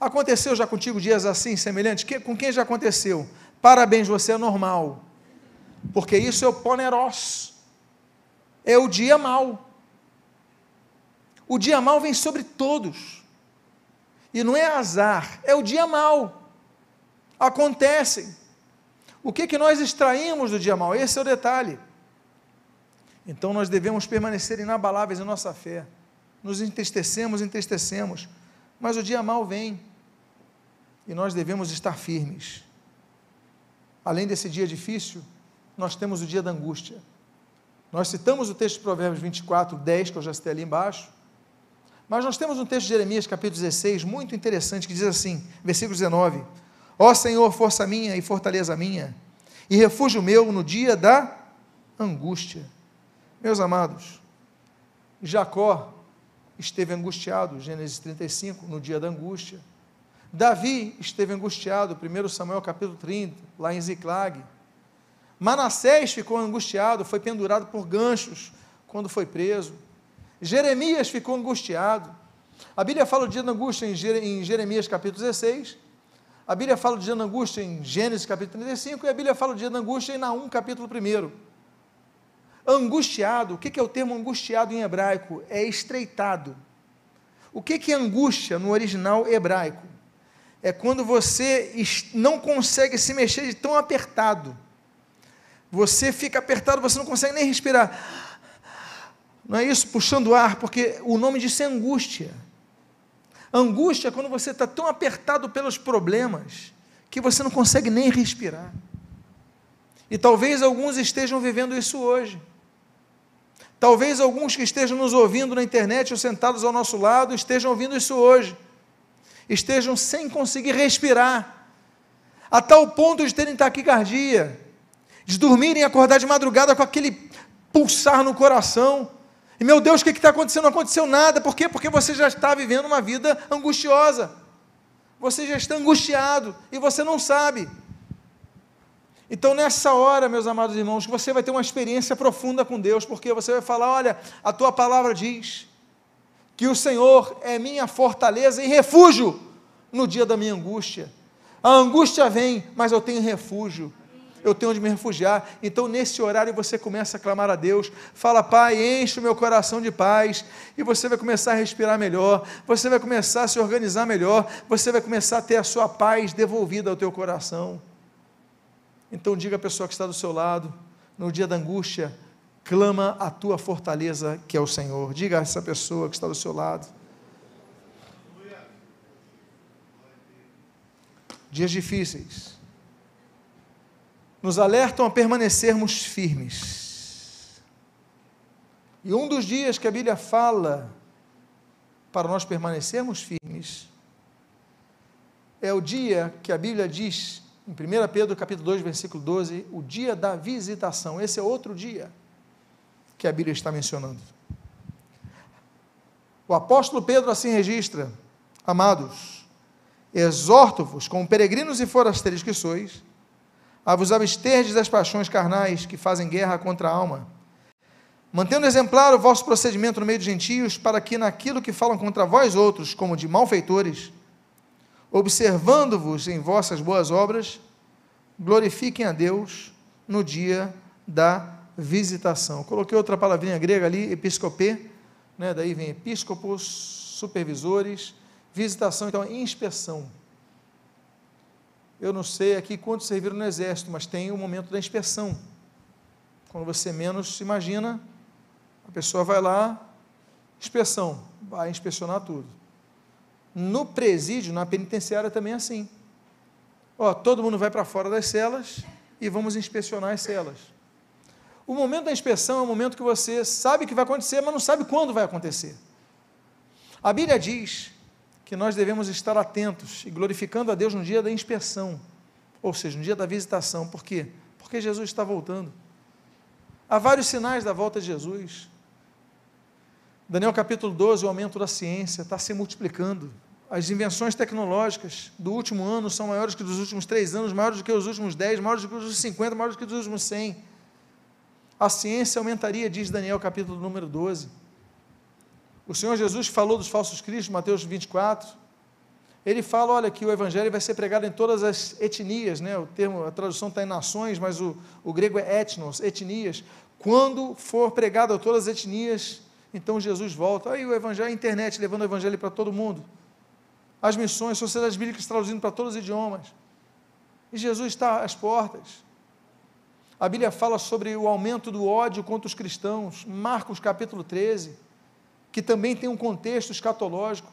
Aconteceu já contigo dias assim, semelhantes? Com quem já aconteceu? Parabéns, você é normal. Porque isso é o poneros. É o dia mau. O dia mau vem sobre todos. E não é azar, é o dia mau. Acontecem. O que, que nós extraímos do dia mau? Esse é o detalhe. Então nós devemos permanecer inabaláveis em nossa fé. Nos entristecemos, entristecemos, mas o dia mau vem e nós devemos estar firmes. Além desse dia difícil, nós temos o dia da angústia. Nós citamos o texto de Provérbios 24, 10, que eu já citei ali embaixo, mas nós temos um texto de Jeremias, capítulo 16, muito interessante, que diz assim, versículo 19: Ó Senhor, força minha e fortaleza minha, e refúgio meu no dia da angústia. Meus amados, Jacó esteve angustiado, Gênesis 35, no dia da angústia. Davi esteve angustiado, 1 Samuel capítulo 30, lá em Ziclag. Manassés ficou angustiado, foi pendurado por ganchos quando foi preso. Jeremias ficou angustiado. A Bíblia fala do dia da angústia em Jeremias capítulo 16. A Bíblia fala do dia da angústia em Gênesis capítulo 35 e a Bíblia fala do dia da angústia em Naum capítulo 1. Angustiado, o que é o termo angustiado em hebraico? É estreitado. O que é angústia no original hebraico? É quando você não consegue se mexer de tão apertado. Você fica apertado, você não consegue nem respirar não é isso? Puxando o ar, porque o nome disso é angústia. Angústia é quando você está tão apertado pelos problemas que você não consegue nem respirar. E talvez alguns estejam vivendo isso hoje. Talvez alguns que estejam nos ouvindo na internet ou sentados ao nosso lado estejam ouvindo isso hoje. Estejam sem conseguir respirar, a tal ponto de terem taquicardia, de dormirem e acordar de madrugada com aquele pulsar no coração, e meu Deus, o que está acontecendo? Não aconteceu nada. Por quê? Porque você já está vivendo uma vida angustiosa. Você já está angustiado e você não sabe. Então, nessa hora, meus amados irmãos, você vai ter uma experiência profunda com Deus, porque você vai falar: olha, a tua palavra diz que o Senhor é minha fortaleza e refúgio no dia da minha angústia. A angústia vem, mas eu tenho refúgio eu tenho onde me refugiar. Então, nesse horário, você começa a clamar a Deus, fala, Pai, enche o meu coração de paz, e você vai começar a respirar melhor, você vai começar a se organizar melhor, você vai começar a ter a sua paz devolvida ao teu coração. Então, diga à pessoa que está do seu lado, no dia da angústia, clama a tua fortaleza, que é o Senhor. Diga a essa pessoa que está do seu lado. Dias difíceis nos alertam a permanecermos firmes. E um dos dias que a Bíblia fala para nós permanecermos firmes é o dia que a Bíblia diz, em 1 Pedro capítulo 2, versículo 12, o dia da visitação. Esse é outro dia que a Bíblia está mencionando. O apóstolo Pedro assim registra: Amados, exorto-vos, como peregrinos e forasteiros que sois, a vos absterdes das paixões carnais que fazem guerra contra a alma, mantendo exemplar o vosso procedimento no meio dos gentios, para que naquilo que falam contra vós outros, como de malfeitores, observando-vos em vossas boas obras, glorifiquem a Deus no dia da visitação. Coloquei outra palavrinha grega ali, episcopê, né? daí vem episcopos, supervisores, visitação, então inspeção. Eu não sei aqui quantos serviram no exército, mas tem o momento da inspeção. Quando você menos se imagina, a pessoa vai lá, inspeção, vai inspecionar tudo. No presídio, na penitenciária também é assim. Ó, todo mundo vai para fora das celas e vamos inspecionar as celas. O momento da inspeção é o momento que você sabe que vai acontecer, mas não sabe quando vai acontecer. A Bíblia diz que nós devemos estar atentos e glorificando a Deus no dia da inspeção, ou seja, no dia da visitação. Por quê? Porque Jesus está voltando. Há vários sinais da volta de Jesus. Daniel capítulo 12, o aumento da ciência está se multiplicando. As invenções tecnológicas do último ano são maiores que dos últimos três anos, maiores do que os últimos dez, maiores do que os últimos cinquenta, maiores do que os últimos cem. A ciência aumentaria, diz Daniel capítulo número 12. O Senhor Jesus falou dos falsos cristos, Mateus 24. Ele fala, olha, que o evangelho vai ser pregado em todas as etnias, né? O termo, a tradução está em nações, mas o, o grego é etnos, etnias. Quando for pregado a todas as etnias, então Jesus volta. Aí o evangelho, a internet levando o evangelho para todo mundo. As missões, sociedades bíblicas traduzindo para todos os idiomas. E Jesus está às portas. A Bíblia fala sobre o aumento do ódio contra os cristãos. Marcos capítulo 13, que também tem um contexto escatológico,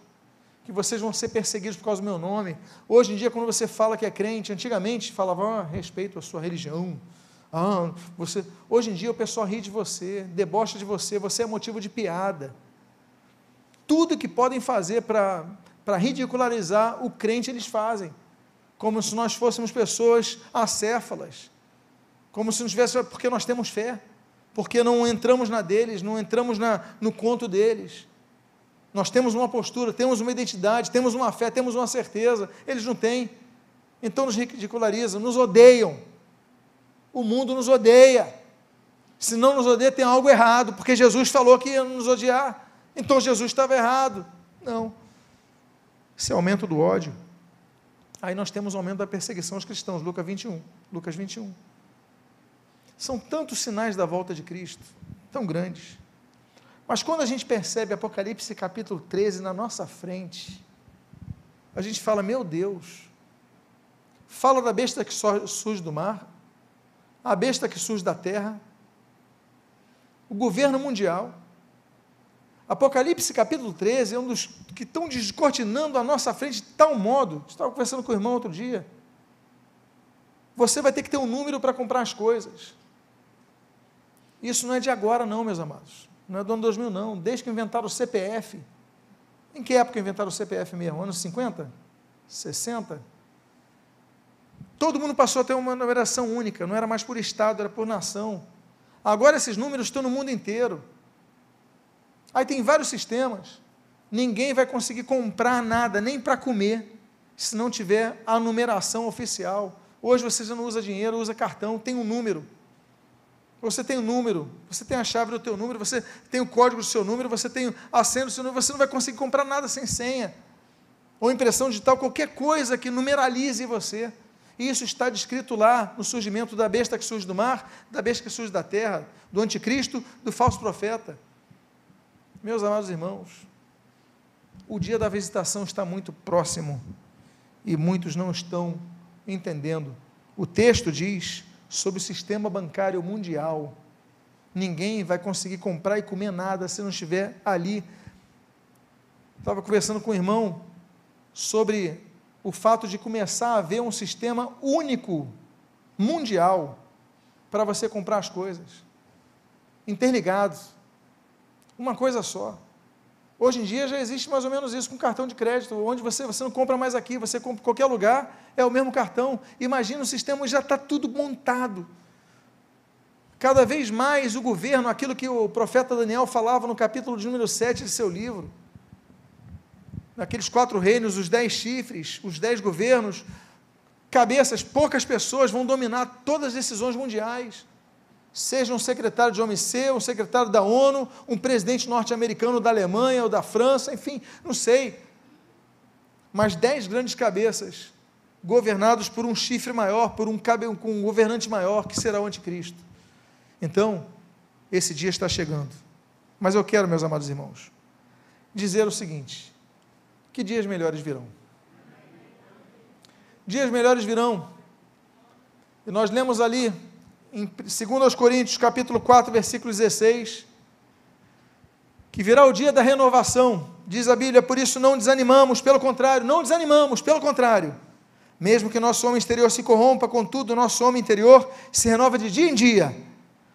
que vocês vão ser perseguidos por causa do meu nome. Hoje em dia, quando você fala que é crente, antigamente falava ah, respeito à sua religião, ah, você, hoje em dia o pessoal ri de você, debocha de você, você é motivo de piada. Tudo que podem fazer para ridicularizar o crente, eles fazem. Como se nós fôssemos pessoas acéfalas. Como se não tivesse, porque nós temos fé. Porque não entramos na deles, não entramos na, no conto deles. Nós temos uma postura, temos uma identidade, temos uma fé, temos uma certeza. Eles não têm. Então nos ridicularizam, nos odeiam o mundo nos odeia. Se não nos odeia, tem algo errado, porque Jesus falou que ia nos odiar. Então Jesus estava errado. Não. Esse é aumento do ódio. Aí nós temos o aumento da perseguição aos cristãos, Lucas 21. Lucas 21. São tantos sinais da volta de Cristo, tão grandes. Mas quando a gente percebe Apocalipse capítulo 13 na nossa frente, a gente fala, meu Deus, fala da besta que surge do mar, a besta que surge da terra, o governo mundial. Apocalipse capítulo 13 é um dos que estão descortinando a nossa frente de tal modo. Estava conversando com o irmão outro dia. Você vai ter que ter um número para comprar as coisas. Isso não é de agora, não, meus amados. Não é do ano 2000, não. Desde que inventaram o CPF. Em que época inventaram o CPF mesmo? Anos 50? 60? Todo mundo passou a ter uma numeração única, não era mais por estado, era por nação. Agora esses números estão no mundo inteiro. Aí tem vários sistemas. Ninguém vai conseguir comprar nada, nem para comer, se não tiver a numeração oficial. Hoje você já não usa dinheiro, usa cartão, tem um número. Você tem o um número, você tem a chave do teu número, você tem o código do seu número, você tem a senha do seu número, você não vai conseguir comprar nada sem senha. Ou impressão digital, qualquer coisa que numeralize você. Isso está descrito lá no surgimento da besta que surge do mar, da besta que surge da terra, do anticristo, do falso profeta. Meus amados irmãos, o dia da visitação está muito próximo e muitos não estão entendendo. O texto diz sobre o sistema bancário mundial. Ninguém vai conseguir comprar e comer nada se não estiver ali. Estava conversando com o irmão sobre o fato de começar a haver um sistema único, mundial, para você comprar as coisas, interligados, uma coisa só. Hoje em dia já existe mais ou menos isso com cartão de crédito, onde você, você não compra mais aqui, você compra em qualquer lugar, é o mesmo cartão. Imagina o sistema já está tudo montado. Cada vez mais o governo, aquilo que o profeta Daniel falava no capítulo de número 7 de seu livro, naqueles quatro reinos, os dez chifres, os dez governos, cabeças, poucas pessoas vão dominar todas as decisões mundiais. Seja um secretário de OMC, um secretário da ONU, um presidente norte-americano da Alemanha ou da França, enfim, não sei. Mas dez grandes cabeças, governados por um chifre maior, por um, um governante maior, que será o anticristo. Então, esse dia está chegando. Mas eu quero, meus amados irmãos, dizer o seguinte: que dias melhores virão. Dias melhores virão. E nós lemos ali, em 2 Coríntios, capítulo 4, versículo 16, que virá o dia da renovação, diz a Bíblia, por isso não desanimamos, pelo contrário, não desanimamos, pelo contrário. Mesmo que nosso homem exterior se corrompa, contudo, nosso homem interior se renova de dia em dia,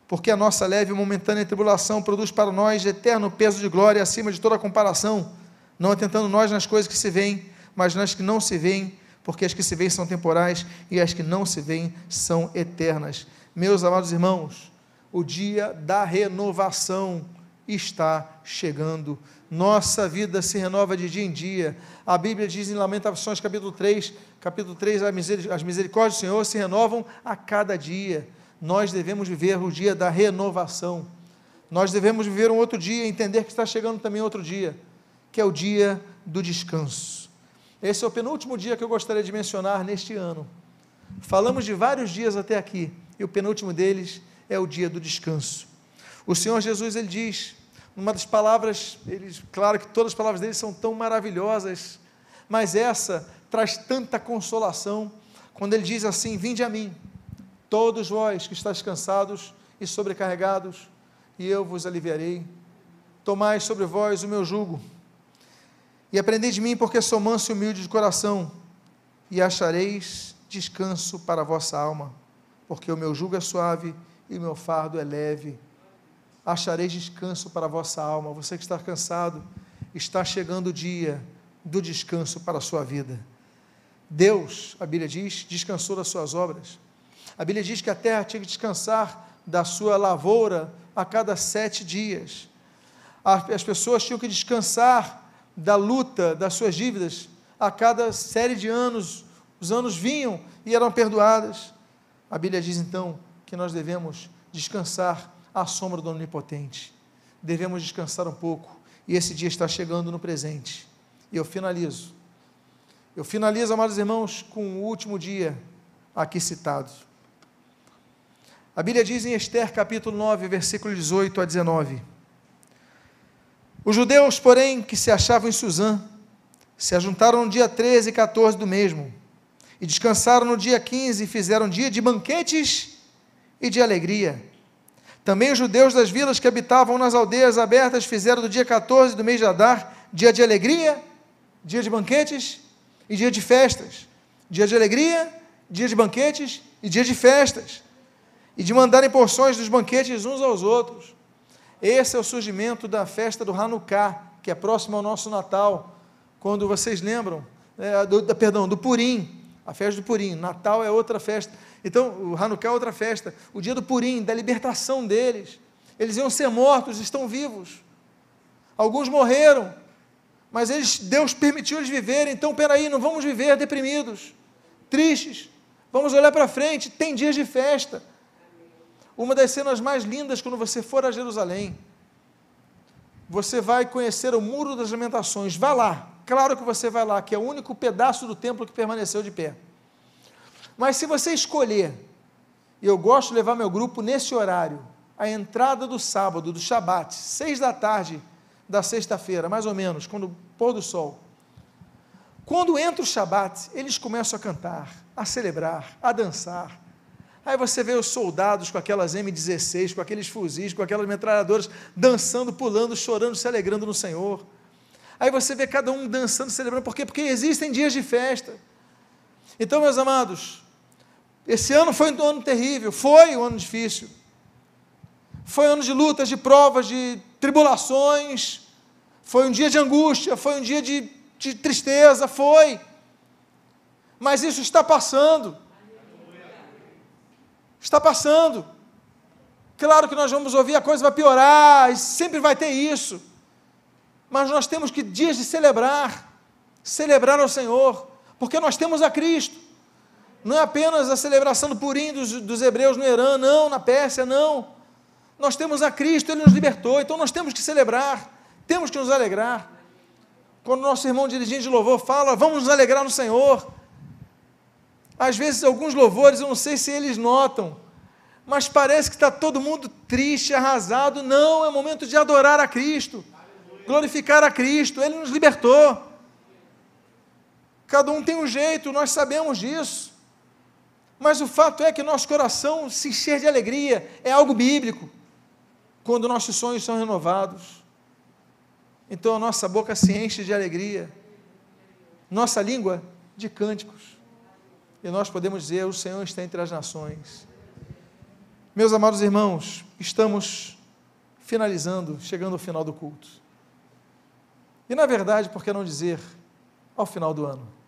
porque a nossa leve e momentânea tribulação produz para nós eterno peso de glória acima de toda comparação, não atentando nós nas coisas que se veem, mas nas que não se veem, porque as que se veem são temporais e as que não se veem são eternas. Meus amados irmãos, o dia da renovação está chegando. Nossa vida se renova de dia em dia. A Bíblia diz em Lamentações, capítulo 3, capítulo 3, as misericórdias do Senhor se renovam a cada dia nós devemos viver o dia da renovação. Nós devemos viver um outro dia, entender que está chegando também outro dia, que é o dia do descanso. Esse é o penúltimo dia que eu gostaria de mencionar neste ano. Falamos de vários dias até aqui, e o penúltimo deles é o dia do descanso. O Senhor Jesus ele diz, numa das palavras, ele, claro que todas as palavras dele são tão maravilhosas, mas essa traz tanta consolação, quando ele diz assim: Vinde a mim, Todos vós que estáis cansados e sobrecarregados, e eu vos aliviarei. Tomai sobre vós o meu jugo, e aprendei de mim, porque sou manso e humilde de coração, e achareis descanso para a vossa alma, porque o meu jugo é suave e o meu fardo é leve. Achareis descanso para a vossa alma. Você que está cansado, está chegando o dia do descanso para a sua vida. Deus, a Bíblia diz, descansou das suas obras. A Bíblia diz que a terra tinha que descansar da sua lavoura a cada sete dias. As pessoas tinham que descansar da luta das suas dívidas a cada série de anos. Os anos vinham e eram perdoadas. A Bíblia diz então que nós devemos descansar à sombra do Onipotente. Devemos descansar um pouco. E esse dia está chegando no presente. E eu finalizo. Eu finalizo, amados irmãos, com o último dia aqui citado. A Bíblia diz em Esther capítulo 9, versículo 18 a 19: Os judeus, porém, que se achavam em Suzã, se ajuntaram no dia 13 e 14 do mesmo, e descansaram no dia 15 e fizeram dia de banquetes e de alegria. Também os judeus das vilas que habitavam nas aldeias abertas fizeram do dia 14 do mês de Adar dia de alegria, dia de banquetes e dia de festas. Dia de alegria, dia de banquetes e dia de festas e de mandarem porções dos banquetes uns aos outros. Esse é o surgimento da festa do Hanukkah, que é próximo ao nosso Natal, quando vocês lembram, é, do, perdão, do Purim, a festa do Purim. Natal é outra festa. Então, o Hanukkah é outra festa. O dia do Purim, da libertação deles. Eles iam ser mortos, estão vivos. Alguns morreram, mas eles, Deus permitiu eles viverem. Então, peraí, não vamos viver deprimidos, tristes. Vamos olhar para frente. Tem dias de festa. Uma das cenas mais lindas quando você for a Jerusalém, você vai conhecer o Muro das Lamentações. Vá lá, claro que você vai lá, que é o único pedaço do templo que permaneceu de pé. Mas se você escolher, e eu gosto de levar meu grupo nesse horário, a entrada do sábado, do Shabat, seis da tarde da sexta-feira, mais ou menos, quando pôr do sol. Quando entra o Shabat, eles começam a cantar, a celebrar, a dançar, Aí você vê os soldados com aquelas M16, com aqueles fuzis, com aquelas metralhadoras, dançando, pulando, chorando, se alegrando no Senhor. Aí você vê cada um dançando, celebrando. Por quê? Porque existem dias de festa. Então, meus amados, esse ano foi um ano terrível, foi um ano difícil. Foi um ano de lutas, de provas, de tribulações. Foi um dia de angústia, foi um dia de, de tristeza, foi. Mas isso está passando. Está passando. Claro que nós vamos ouvir, a coisa vai piorar, e sempre vai ter isso. Mas nós temos que dias de celebrar, celebrar ao Senhor, porque nós temos a Cristo. Não é apenas a celebração do Purim dos, dos hebreus no Irã, não, na Pérsia, não. Nós temos a Cristo, Ele nos libertou, então nós temos que celebrar, temos que nos alegrar. Quando nosso irmão dirigente de louvor fala, vamos nos alegrar no Senhor, às vezes, alguns louvores, eu não sei se eles notam, mas parece que está todo mundo triste, arrasado. Não, é momento de adorar a Cristo, glorificar a Cristo, Ele nos libertou. Cada um tem um jeito, nós sabemos disso. Mas o fato é que nosso coração se encher de alegria, é algo bíblico, quando nossos sonhos são renovados. Então a nossa boca se enche de alegria, nossa língua de cânticos. E nós podemos dizer: o Senhor está entre as nações. Meus amados irmãos, estamos finalizando, chegando ao final do culto. E na verdade, por que não dizer ao final do ano?